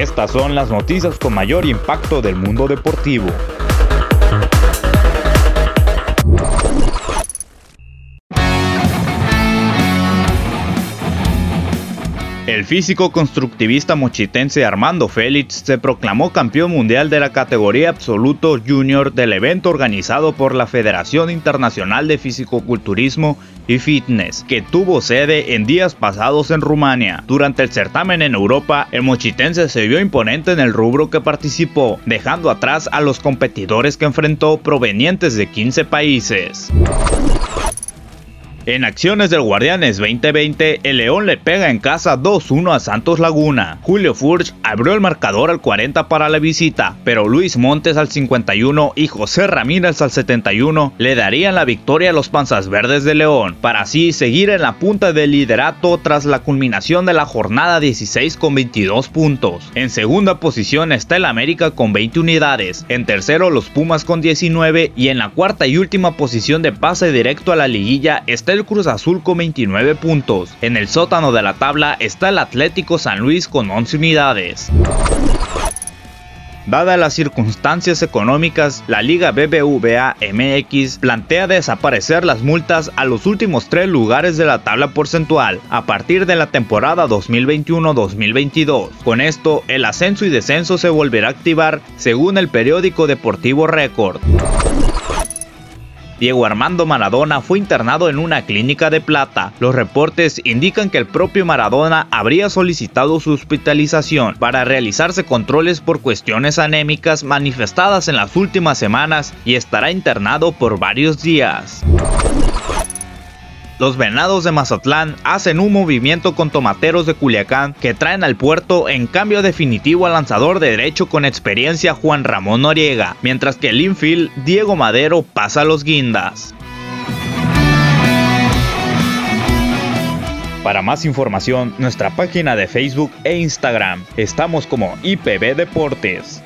Estas son las noticias con mayor impacto del mundo deportivo. El físico constructivista mochitense Armando Félix se proclamó campeón mundial de la categoría absoluto junior del evento organizado por la Federación Internacional de Fisicoculturismo y Fitness, que tuvo sede en días pasados en Rumania. Durante el certamen en Europa, el mochitense se vio imponente en el rubro que participó, dejando atrás a los competidores que enfrentó provenientes de 15 países. En acciones del Guardianes 2020, el León le pega en casa 2-1 a Santos Laguna. Julio Furch abrió el marcador al 40 para la visita, pero Luis Montes al 51 y José Ramírez al 71 le darían la victoria a los Panzas Verdes de León, para así seguir en la punta del liderato tras la culminación de la jornada 16 con 22 puntos. En segunda posición está el América con 20 unidades, en tercero los Pumas con 19 y en la cuarta y última posición de pase directo a la liguilla está el Cruz Azul con 29 puntos. En el sótano de la tabla está el Atlético San Luis con 11 unidades. Dadas las circunstancias económicas, la Liga BBVA MX plantea desaparecer las multas a los últimos tres lugares de la tabla porcentual a partir de la temporada 2021-2022. Con esto, el ascenso y descenso se volverá a activar según el periódico deportivo Record. Diego Armando Maradona fue internado en una clínica de plata. Los reportes indican que el propio Maradona habría solicitado su hospitalización para realizarse controles por cuestiones anémicas manifestadas en las últimas semanas y estará internado por varios días los Venados de Mazatlán hacen un movimiento con tomateros de Culiacán que traen al puerto en cambio definitivo al lanzador de derecho con experiencia Juan Ramón Noriega, mientras que el infield Diego Madero pasa a los guindas. Para más información, nuestra página de Facebook e Instagram. Estamos como IPB Deportes.